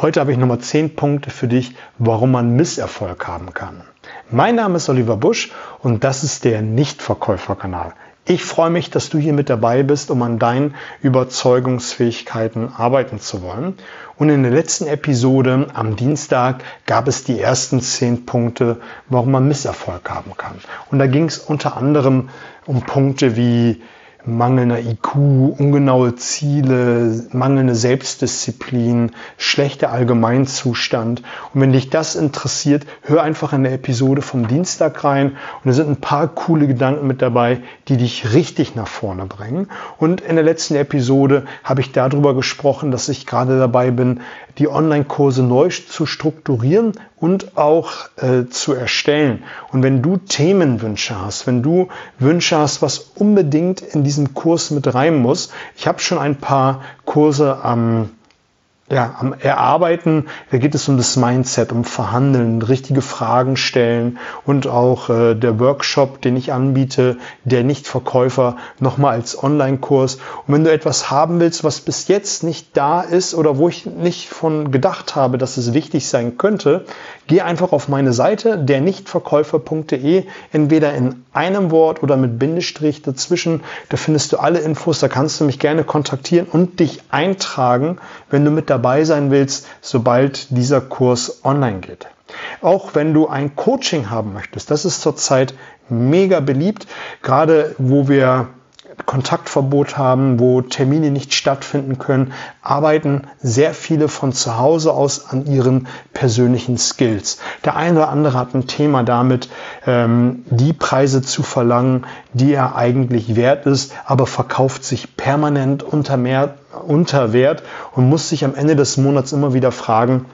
Heute habe ich nochmal 10 Punkte für dich, warum man Misserfolg haben kann. Mein Name ist Oliver Busch und das ist der Nichtverkäuferkanal. Ich freue mich, dass du hier mit dabei bist, um an deinen Überzeugungsfähigkeiten arbeiten zu wollen. Und in der letzten Episode am Dienstag gab es die ersten 10 Punkte, warum man Misserfolg haben kann. Und da ging es unter anderem um Punkte wie mangelnder IQ, ungenaue Ziele, mangelnde Selbstdisziplin, schlechter Allgemeinzustand. Und wenn dich das interessiert, hör einfach in der Episode vom Dienstag rein. Und da sind ein paar coole Gedanken mit dabei, die dich richtig nach vorne bringen. Und in der letzten Episode habe ich darüber gesprochen, dass ich gerade dabei bin, die Online-Kurse neu zu strukturieren und auch äh, zu erstellen. Und wenn du Themenwünsche hast, wenn du Wünsche hast, was unbedingt in diesem Kurs mit rein muss, ich habe schon ein paar Kurse am ja, am Erarbeiten, da geht es um das Mindset, um Verhandeln, richtige Fragen stellen und auch äh, der Workshop, den ich anbiete, der Nichtverkäufer, nochmal als Online-Kurs. Und wenn du etwas haben willst, was bis jetzt nicht da ist oder wo ich nicht von gedacht habe, dass es wichtig sein könnte, geh einfach auf meine Seite, der Nichtverkäufer.de, entweder in einem Wort oder mit Bindestrich dazwischen. Da findest du alle Infos, da kannst du mich gerne kontaktieren und dich eintragen, wenn du mit dabei dabei sein willst, sobald dieser Kurs online geht. Auch wenn du ein Coaching haben möchtest, das ist zurzeit mega beliebt, gerade wo wir Kontaktverbot haben, wo Termine nicht stattfinden können, arbeiten sehr viele von zu Hause aus an ihren persönlichen Skills. Der eine oder andere hat ein Thema damit, ähm, die Preise zu verlangen, die er eigentlich wert ist, aber verkauft sich permanent unter, mehr, unter Wert und muss sich am Ende des Monats immer wieder fragen,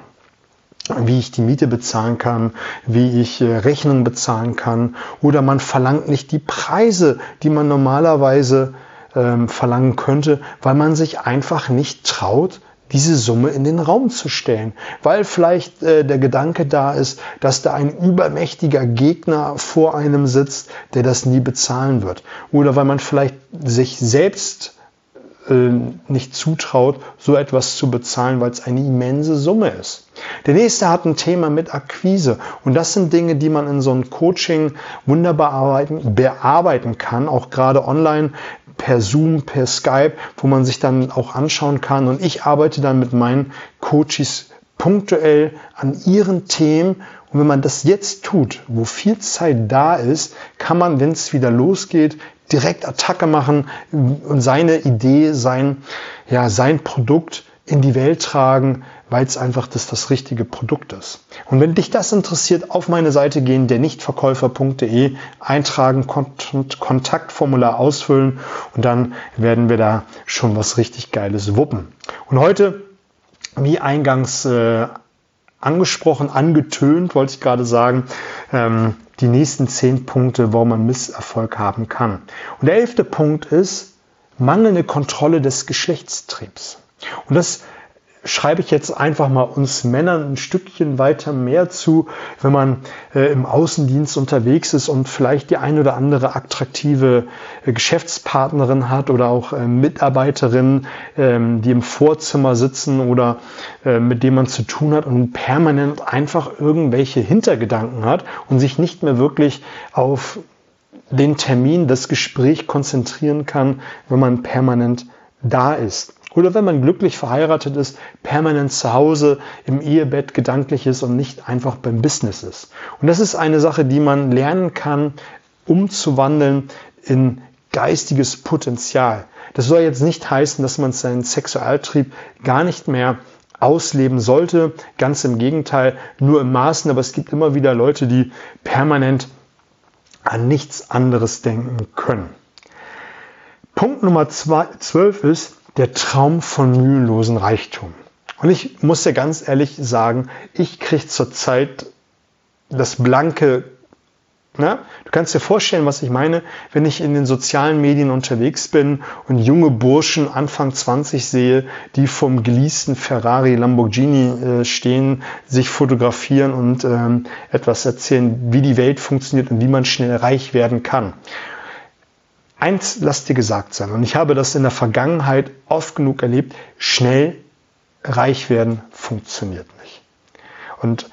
wie ich die Miete bezahlen kann, wie ich äh, Rechnungen bezahlen kann. Oder man verlangt nicht die Preise, die man normalerweise ähm, verlangen könnte, weil man sich einfach nicht traut, diese Summe in den Raum zu stellen, weil vielleicht äh, der Gedanke da ist, dass da ein übermächtiger Gegner vor einem sitzt, der das nie bezahlen wird, oder weil man vielleicht sich selbst nicht zutraut, so etwas zu bezahlen, weil es eine immense Summe ist. Der nächste hat ein Thema mit Akquise und das sind Dinge, die man in so einem Coaching wunderbar arbeiten, bearbeiten kann, auch gerade online per Zoom, per Skype, wo man sich dann auch anschauen kann. Und ich arbeite dann mit meinen Coaches punktuell an ihren Themen. Und wenn man das jetzt tut, wo viel Zeit da ist, kann man, wenn es wieder losgeht, direkt Attacke machen und seine Idee, sein, ja, sein Produkt in die Welt tragen, weil es einfach das, das richtige Produkt ist. Und wenn dich das interessiert, auf meine Seite gehen, der nichtverkäufer.de, eintragen, Kont Kontaktformular ausfüllen und dann werden wir da schon was richtig Geiles wuppen. Und heute, wie eingangs äh, angesprochen, angetönt, wollte ich gerade sagen, ähm, die nächsten zehn Punkte, warum man Misserfolg haben kann. Und der elfte Punkt ist mangelnde Kontrolle des Geschlechtstriebs. Und das schreibe ich jetzt einfach mal uns Männern ein Stückchen weiter mehr zu, wenn man äh, im Außendienst unterwegs ist und vielleicht die ein oder andere attraktive äh, Geschäftspartnerin hat oder auch äh, Mitarbeiterin, ähm, die im Vorzimmer sitzen oder äh, mit dem man zu tun hat und permanent einfach irgendwelche Hintergedanken hat und sich nicht mehr wirklich auf den Termin, das Gespräch konzentrieren kann, wenn man permanent da ist. Oder wenn man glücklich verheiratet ist, permanent zu Hause im Ehebett gedanklich ist und nicht einfach beim Business ist. Und das ist eine Sache, die man lernen kann, umzuwandeln in geistiges Potenzial. Das soll jetzt nicht heißen, dass man seinen Sexualtrieb gar nicht mehr ausleben sollte. Ganz im Gegenteil, nur im Maßen. Aber es gibt immer wieder Leute, die permanent an nichts anderes denken können. Punkt Nummer 12 ist, der Traum von mühelosen Reichtum. Und ich muss dir ganz ehrlich sagen, ich kriege zurzeit das blanke, na, du kannst dir vorstellen, was ich meine, wenn ich in den sozialen Medien unterwegs bin und junge Burschen Anfang 20 sehe, die vom geleasten Ferrari, Lamborghini äh, stehen, sich fotografieren und ähm, etwas erzählen, wie die Welt funktioniert und wie man schnell reich werden kann. Eins lass dir gesagt sein, und ich habe das in der Vergangenheit oft genug erlebt, schnell reich werden funktioniert nicht. Und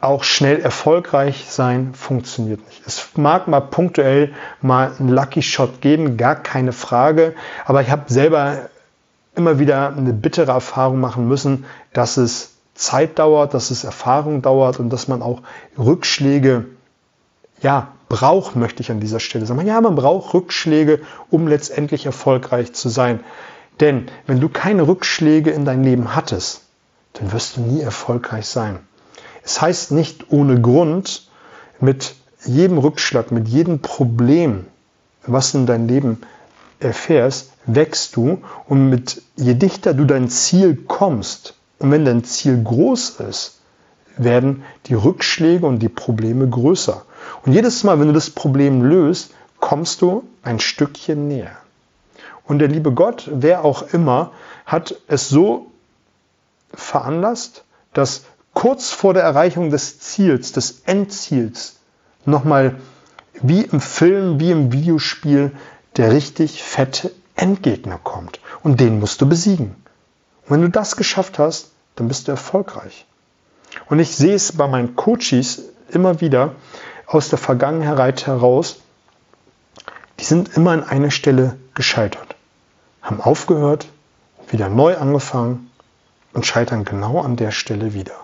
auch schnell erfolgreich sein funktioniert nicht. Es mag mal punktuell mal einen Lucky Shot geben, gar keine Frage. Aber ich habe selber immer wieder eine bittere Erfahrung machen müssen, dass es Zeit dauert, dass es Erfahrung dauert und dass man auch Rückschläge ja, braucht, möchte ich an dieser Stelle sagen. Ja, man braucht Rückschläge, um letztendlich erfolgreich zu sein. Denn wenn du keine Rückschläge in dein Leben hattest, dann wirst du nie erfolgreich sein. Es heißt nicht ohne Grund, mit jedem Rückschlag, mit jedem Problem, was in dein Leben erfährst, wächst du und mit je dichter du dein Ziel kommst und wenn dein Ziel groß ist, werden die Rückschläge und die Probleme größer. Und jedes Mal, wenn du das Problem löst, kommst du ein Stückchen näher. Und der liebe Gott, wer auch immer, hat es so veranlasst, dass kurz vor der Erreichung des Ziels, des Endziels, nochmal wie im Film, wie im Videospiel, der richtig fette Endgegner kommt. Und den musst du besiegen. Und wenn du das geschafft hast, dann bist du erfolgreich. Und ich sehe es bei meinen Coaches immer wieder aus der Vergangenheit heraus, die sind immer an einer Stelle gescheitert, haben aufgehört, wieder neu angefangen und scheitern genau an der Stelle wieder.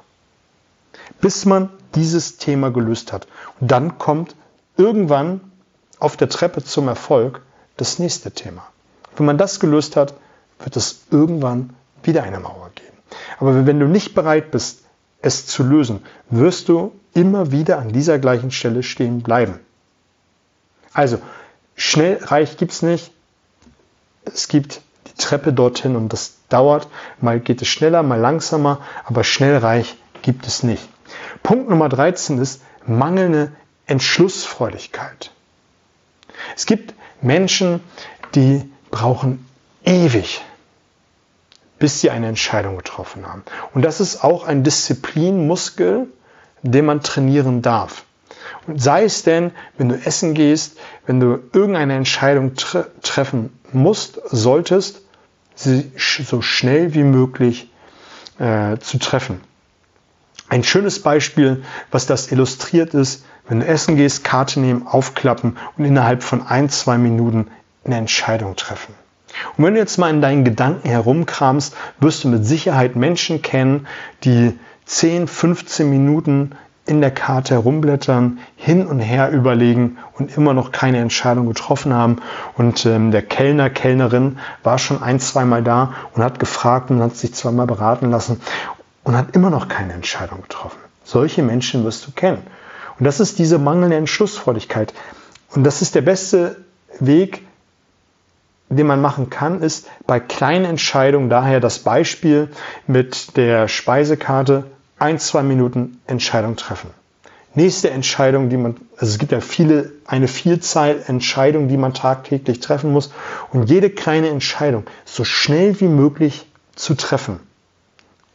Bis man dieses Thema gelöst hat. Und dann kommt irgendwann auf der Treppe zum Erfolg das nächste Thema. Wenn man das gelöst hat, wird es irgendwann wieder eine Mauer geben. Aber wenn du nicht bereit bist, es zu lösen, wirst du immer wieder an dieser gleichen Stelle stehen bleiben. Also, schnell reich gibt es nicht. Es gibt die Treppe dorthin und das dauert. Mal geht es schneller, mal langsamer, aber schnell reich gibt es nicht. Punkt Nummer 13 ist mangelnde Entschlussfreudigkeit. Es gibt Menschen, die brauchen ewig, bis sie eine Entscheidung getroffen haben. Und das ist auch ein Disziplinmuskel, den man trainieren darf. Und sei es denn, wenn du essen gehst, wenn du irgendeine Entscheidung tre treffen musst, solltest, sie so schnell wie möglich äh, zu treffen. Ein schönes Beispiel, was das illustriert ist, wenn du essen gehst, Karte nehmen, aufklappen und innerhalb von ein, zwei Minuten eine Entscheidung treffen. Und wenn du jetzt mal in deinen Gedanken herumkramst, wirst du mit Sicherheit Menschen kennen, die 10, 15 Minuten in der Karte herumblättern, hin und her überlegen und immer noch keine Entscheidung getroffen haben. Und ähm, der Kellner, Kellnerin war schon ein, zweimal da und hat gefragt und hat sich zweimal beraten lassen und hat immer noch keine Entscheidung getroffen. Solche Menschen wirst du kennen. Und das ist diese mangelnde Entschlussfreudigkeit. Und das ist der beste Weg, den man machen kann, ist bei kleinen Entscheidungen, daher das Beispiel mit der Speisekarte, ein, zwei Minuten Entscheidung treffen. Nächste Entscheidung, die man, also es gibt ja viele, eine Vielzahl Entscheidungen, die man tagtäglich treffen muss und jede kleine Entscheidung so schnell wie möglich zu treffen.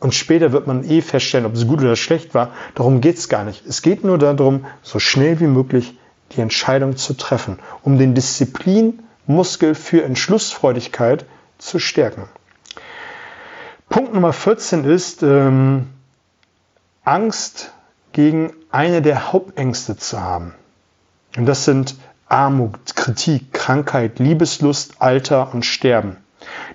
Und später wird man eh feststellen, ob es gut oder schlecht war. Darum geht es gar nicht. Es geht nur darum, so schnell wie möglich die Entscheidung zu treffen, um den Disziplin Muskel für Entschlussfreudigkeit zu stärken. Punkt Nummer 14 ist ähm, Angst gegen eine der Hauptängste zu haben. Und das sind Armut, Kritik, Krankheit, Liebeslust, Alter und Sterben.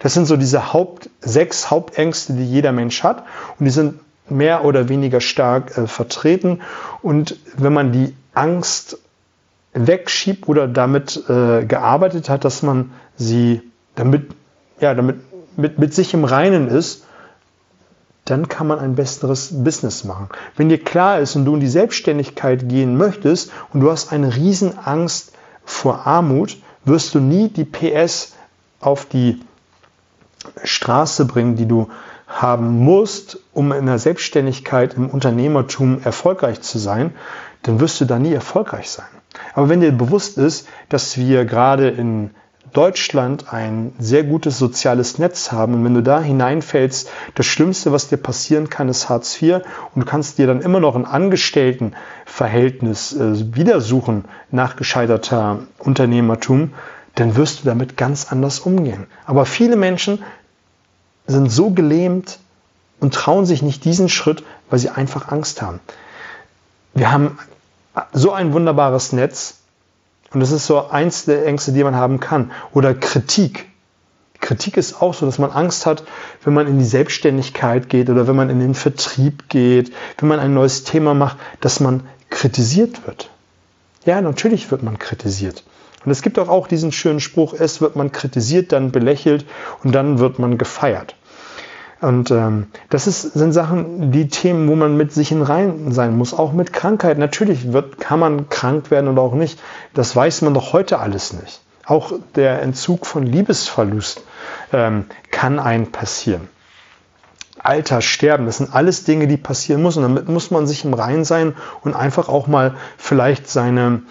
Das sind so diese Haupt, sechs Hauptängste, die jeder Mensch hat. Und die sind mehr oder weniger stark äh, vertreten. Und wenn man die Angst wegschiebt oder damit äh, gearbeitet hat, dass man sie damit, ja, damit mit, mit sich im Reinen ist, dann kann man ein besseres Business machen. Wenn dir klar ist und du in die Selbstständigkeit gehen möchtest und du hast eine Riesenangst vor Armut, wirst du nie die PS auf die Straße bringen, die du haben musst, um in der Selbstständigkeit, im Unternehmertum erfolgreich zu sein, dann wirst du da nie erfolgreich sein. Aber wenn dir bewusst ist, dass wir gerade in Deutschland ein sehr gutes soziales Netz haben und wenn du da hineinfällst, das Schlimmste, was dir passieren kann, ist Hartz IV und du kannst dir dann immer noch ein Angestelltenverhältnis äh, wieder suchen nach gescheiterter Unternehmertum, dann wirst du damit ganz anders umgehen. Aber viele Menschen sind so gelähmt und trauen sich nicht diesen Schritt, weil sie einfach Angst haben. Wir haben so ein wunderbares Netz und das ist so eins der Ängste, die man haben kann. Oder Kritik. Kritik ist auch so, dass man Angst hat, wenn man in die Selbstständigkeit geht oder wenn man in den Vertrieb geht, wenn man ein neues Thema macht, dass man kritisiert wird. Ja, natürlich wird man kritisiert. Und es gibt auch, auch diesen schönen Spruch, es wird man kritisiert, dann belächelt und dann wird man gefeiert. Und ähm, das ist, sind Sachen, die Themen, wo man mit sich in Rein sein muss, auch mit Krankheit. Natürlich wird, kann man krank werden oder auch nicht. Das weiß man doch heute alles nicht. Auch der Entzug von Liebesverlust ähm, kann einem passieren. Alter, Sterben, das sind alles Dinge, die passieren müssen. Damit muss man sich im Rein sein und einfach auch mal vielleicht seine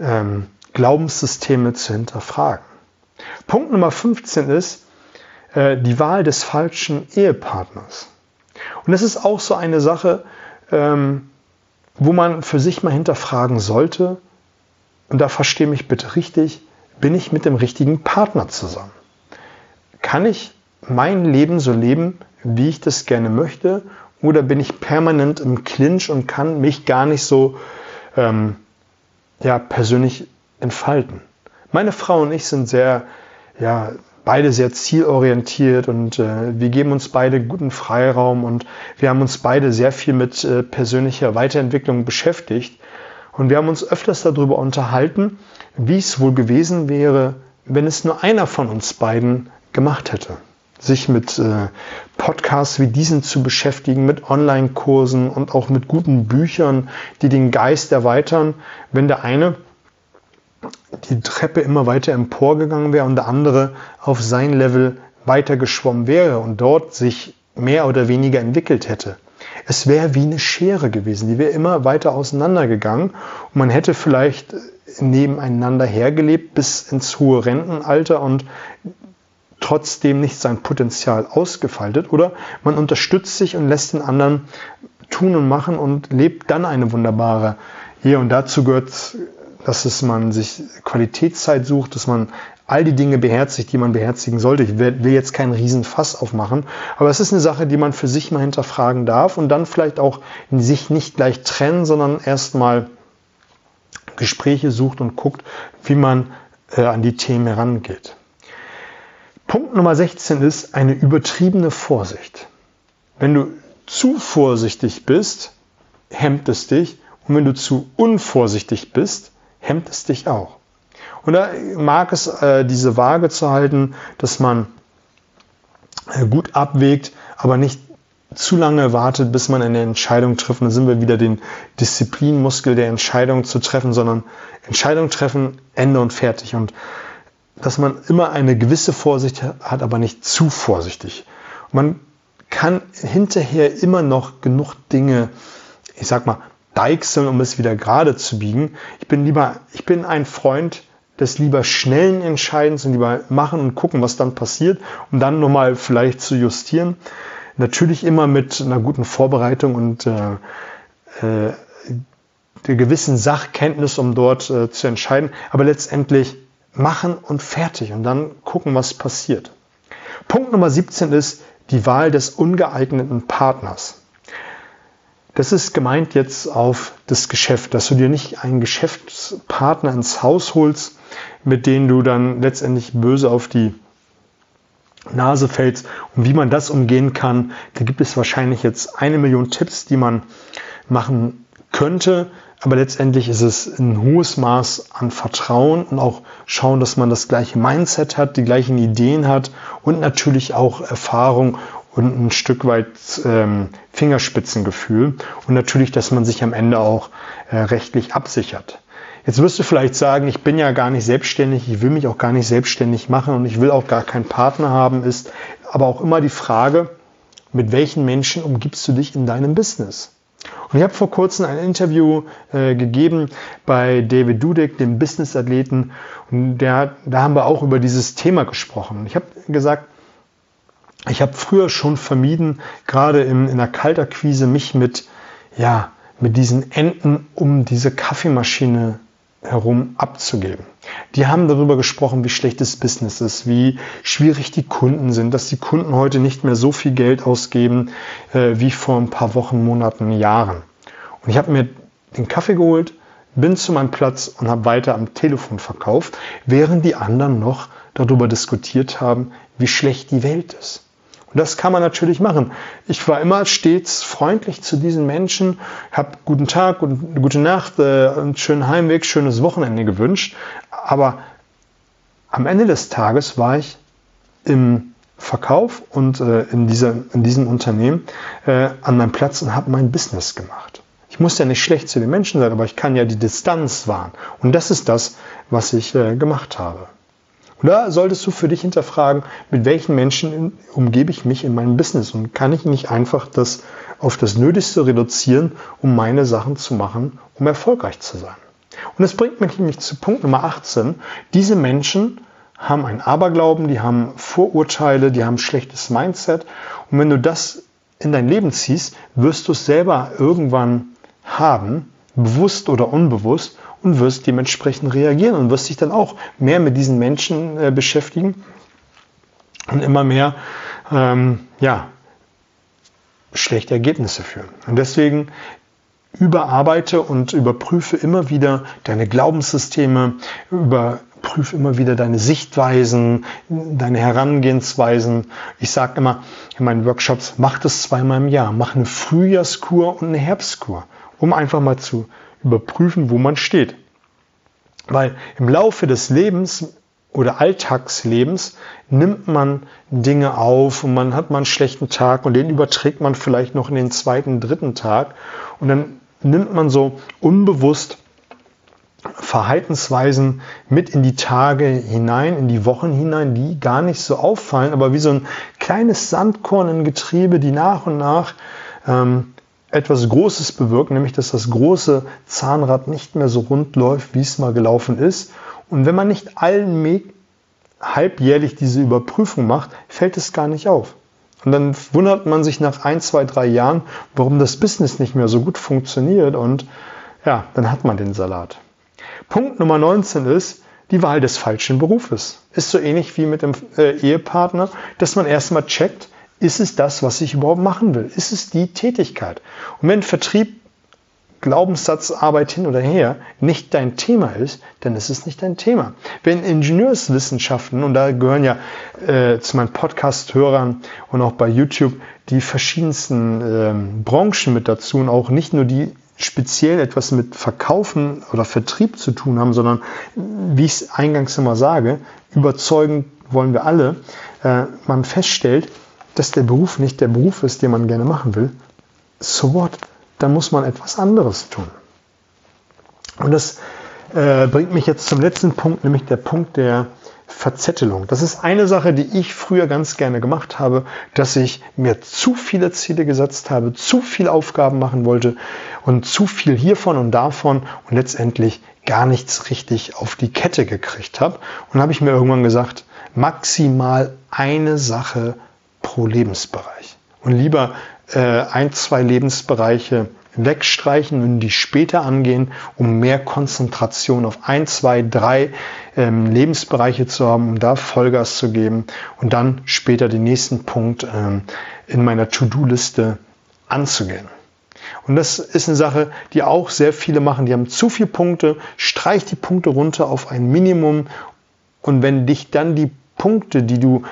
ähm, Glaubenssysteme zu hinterfragen. Punkt Nummer 15 ist, äh, die Wahl des falschen Ehepartners. Und das ist auch so eine Sache, ähm, wo man für sich mal hinterfragen sollte, und da verstehe mich bitte richtig, bin ich mit dem richtigen Partner zusammen? Kann ich mein Leben so leben, wie ich das gerne möchte, oder bin ich permanent im Clinch und kann mich gar nicht so ähm, ja, persönlich entfalten? Meine Frau und ich sind sehr ja, beide sehr zielorientiert und äh, wir geben uns beide guten Freiraum und wir haben uns beide sehr viel mit äh, persönlicher Weiterentwicklung beschäftigt. Und wir haben uns öfters darüber unterhalten, wie es wohl gewesen wäre, wenn es nur einer von uns beiden gemacht hätte. Sich mit äh, Podcasts wie diesen zu beschäftigen, mit Online-Kursen und auch mit guten Büchern, die den Geist erweitern, wenn der eine die Treppe immer weiter emporgegangen wäre und der andere auf sein Level weiter geschwommen wäre und dort sich mehr oder weniger entwickelt hätte. Es wäre wie eine Schere gewesen, die wäre immer weiter auseinandergegangen und man hätte vielleicht nebeneinander hergelebt bis ins hohe Rentenalter und trotzdem nicht sein Potenzial ausgefaltet oder man unterstützt sich und lässt den anderen tun und machen und lebt dann eine wunderbare Ehe und dazu gehört dass es man sich Qualitätszeit sucht, dass man all die Dinge beherzigt, die man beherzigen sollte. Ich will jetzt keinen Riesenfass aufmachen, aber es ist eine Sache, die man für sich mal hinterfragen darf und dann vielleicht auch in sich nicht gleich trennen, sondern erstmal Gespräche sucht und guckt, wie man äh, an die Themen herangeht. Punkt Nummer 16 ist eine übertriebene Vorsicht. Wenn du zu vorsichtig bist, hemmt es dich. Und wenn du zu unvorsichtig bist, hemmt es dich auch. Und da mag es äh, diese Waage zu halten, dass man äh, gut abwägt, aber nicht zu lange wartet, bis man eine Entscheidung trifft. Dann sind wir wieder den Disziplinmuskel der Entscheidung zu treffen, sondern Entscheidung treffen, Ende und fertig. Und dass man immer eine gewisse Vorsicht hat, aber nicht zu vorsichtig. Man kann hinterher immer noch genug Dinge, ich sag mal, deichseln, um es wieder gerade zu biegen. Ich bin lieber, ich bin ein Freund des lieber schnellen Entscheidens und lieber machen und gucken, was dann passiert, um dann nochmal vielleicht zu justieren. Natürlich immer mit einer guten Vorbereitung und äh, äh, der gewissen Sachkenntnis, um dort äh, zu entscheiden, aber letztendlich machen und fertig und dann gucken, was passiert. Punkt Nummer 17 ist die Wahl des ungeeigneten Partners. Das ist gemeint jetzt auf das Geschäft, dass du dir nicht einen Geschäftspartner ins Haus holst, mit dem du dann letztendlich böse auf die Nase fällst. Und wie man das umgehen kann, da gibt es wahrscheinlich jetzt eine Million Tipps, die man machen könnte. Aber letztendlich ist es ein hohes Maß an Vertrauen und auch schauen, dass man das gleiche Mindset hat, die gleichen Ideen hat und natürlich auch Erfahrung und ein Stück weit ähm, Fingerspitzengefühl und natürlich, dass man sich am Ende auch äh, rechtlich absichert. Jetzt wirst du vielleicht sagen, ich bin ja gar nicht selbstständig, ich will mich auch gar nicht selbstständig machen und ich will auch gar keinen Partner haben, ist aber auch immer die Frage, mit welchen Menschen umgibst du dich in deinem Business? Und ich habe vor kurzem ein Interview äh, gegeben bei David Dudek, dem Business-Athleten, und der, da haben wir auch über dieses Thema gesprochen. Ich habe gesagt, ich habe früher schon vermieden, gerade in, in der Kaltakquise, mich mit, ja, mit diesen Enden um diese Kaffeemaschine herum abzugeben. Die haben darüber gesprochen, wie schlecht das Business ist, wie schwierig die Kunden sind, dass die Kunden heute nicht mehr so viel Geld ausgeben äh, wie vor ein paar Wochen, Monaten, Jahren. Und ich habe mir den Kaffee geholt, bin zu meinem Platz und habe weiter am Telefon verkauft, während die anderen noch darüber diskutiert haben, wie schlecht die Welt ist. Und das kann man natürlich machen. Ich war immer stets freundlich zu diesen Menschen, habe guten Tag und gute Nacht, äh, einen schönen Heimweg, schönes Wochenende gewünscht. Aber am Ende des Tages war ich im Verkauf und äh, in, dieser, in diesem Unternehmen äh, an meinem Platz und habe mein Business gemacht. Ich muss ja nicht schlecht zu den Menschen sein, aber ich kann ja die Distanz wahren. Und das ist das, was ich gemacht habe. Oder solltest du für dich hinterfragen, mit welchen Menschen umgebe ich mich in meinem Business und kann ich nicht einfach das auf das Nötigste reduzieren, um meine Sachen zu machen, um erfolgreich zu sein. Und das bringt mich nämlich zu Punkt Nummer 18. Diese Menschen haben einen Aberglauben, die haben Vorurteile, die haben ein schlechtes Mindset. Und wenn du das in dein Leben ziehst, wirst du es selber irgendwann haben, bewusst oder unbewusst, und wirst dementsprechend reagieren und wirst dich dann auch mehr mit diesen Menschen äh, beschäftigen und immer mehr ähm, ja, schlechte Ergebnisse führen. Und deswegen überarbeite und überprüfe immer wieder deine Glaubenssysteme, überprüfe immer wieder deine Sichtweisen, deine Herangehensweisen. Ich sage immer in meinen Workshops, mach das zweimal im Jahr, mach eine Frühjahrskur und eine Herbstkur, um einfach mal zu überprüfen, wo man steht. Weil im Laufe des Lebens oder Alltagslebens nimmt man Dinge auf und man hat mal einen schlechten Tag und den überträgt man vielleicht noch in den zweiten, dritten Tag und dann nimmt man so unbewusst Verhaltensweisen mit in die Tage hinein, in die Wochen hinein, die gar nicht so auffallen, aber wie so ein kleines Sandkorn in Getriebe, die nach und nach ähm, etwas Großes bewirken, nämlich dass das große Zahnrad nicht mehr so rund läuft, wie es mal gelaufen ist. Und wenn man nicht allen halbjährlich diese Überprüfung macht, fällt es gar nicht auf. Und dann wundert man sich nach ein, zwei, drei Jahren, warum das Business nicht mehr so gut funktioniert. Und ja, dann hat man den Salat. Punkt Nummer 19 ist die Wahl des falschen Berufes. Ist so ähnlich wie mit dem äh, Ehepartner, dass man erstmal checkt, ist es das, was ich überhaupt machen will? Ist es die Tätigkeit? Und wenn Vertrieb, Glaubenssatzarbeit hin oder her nicht dein Thema ist, dann ist es nicht dein Thema. Wenn Ingenieurswissenschaften, und da gehören ja äh, zu meinen Podcast-Hörern und auch bei YouTube die verschiedensten ähm, Branchen mit dazu und auch nicht nur die speziell etwas mit Verkaufen oder Vertrieb zu tun haben, sondern wie ich es eingangs immer sage, überzeugen wollen wir alle, äh, man feststellt, dass der Beruf nicht der Beruf ist, den man gerne machen will, so what? Dann muss man etwas anderes tun. Und das äh, bringt mich jetzt zum letzten Punkt, nämlich der Punkt der Verzettelung. Das ist eine Sache, die ich früher ganz gerne gemacht habe, dass ich mir zu viele Ziele gesetzt habe, zu viele Aufgaben machen wollte und zu viel hiervon und davon und letztendlich gar nichts richtig auf die Kette gekriegt habe. Und habe ich mir irgendwann gesagt, maximal eine Sache pro Lebensbereich. Und lieber äh, ein, zwei Lebensbereiche wegstreichen und die später angehen, um mehr Konzentration auf ein, zwei, drei ähm, Lebensbereiche zu haben, um da Vollgas zu geben und dann später den nächsten Punkt ähm, in meiner To-Do-Liste anzugehen. Und das ist eine Sache, die auch sehr viele machen. Die haben zu viele Punkte, streich die Punkte runter auf ein Minimum und wenn dich dann die Punkte, die du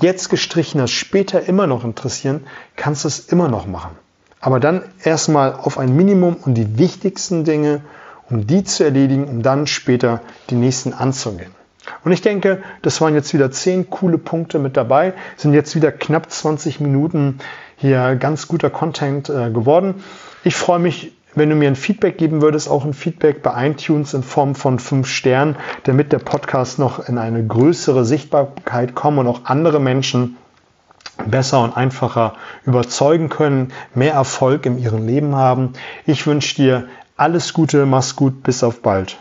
jetzt gestrichen hast, später immer noch interessieren, kannst du es immer noch machen. Aber dann erstmal auf ein Minimum und die wichtigsten Dinge, um die zu erledigen, um dann später die nächsten anzugehen. Und ich denke, das waren jetzt wieder zehn coole Punkte mit dabei, sind jetzt wieder knapp 20 Minuten hier ganz guter Content äh, geworden. Ich freue mich wenn du mir ein Feedback geben würdest, auch ein Feedback bei iTunes in Form von fünf Sternen, damit der Podcast noch in eine größere Sichtbarkeit kommt und auch andere Menschen besser und einfacher überzeugen können, mehr Erfolg in ihrem Leben haben. Ich wünsche dir alles Gute, mach's gut, bis auf bald.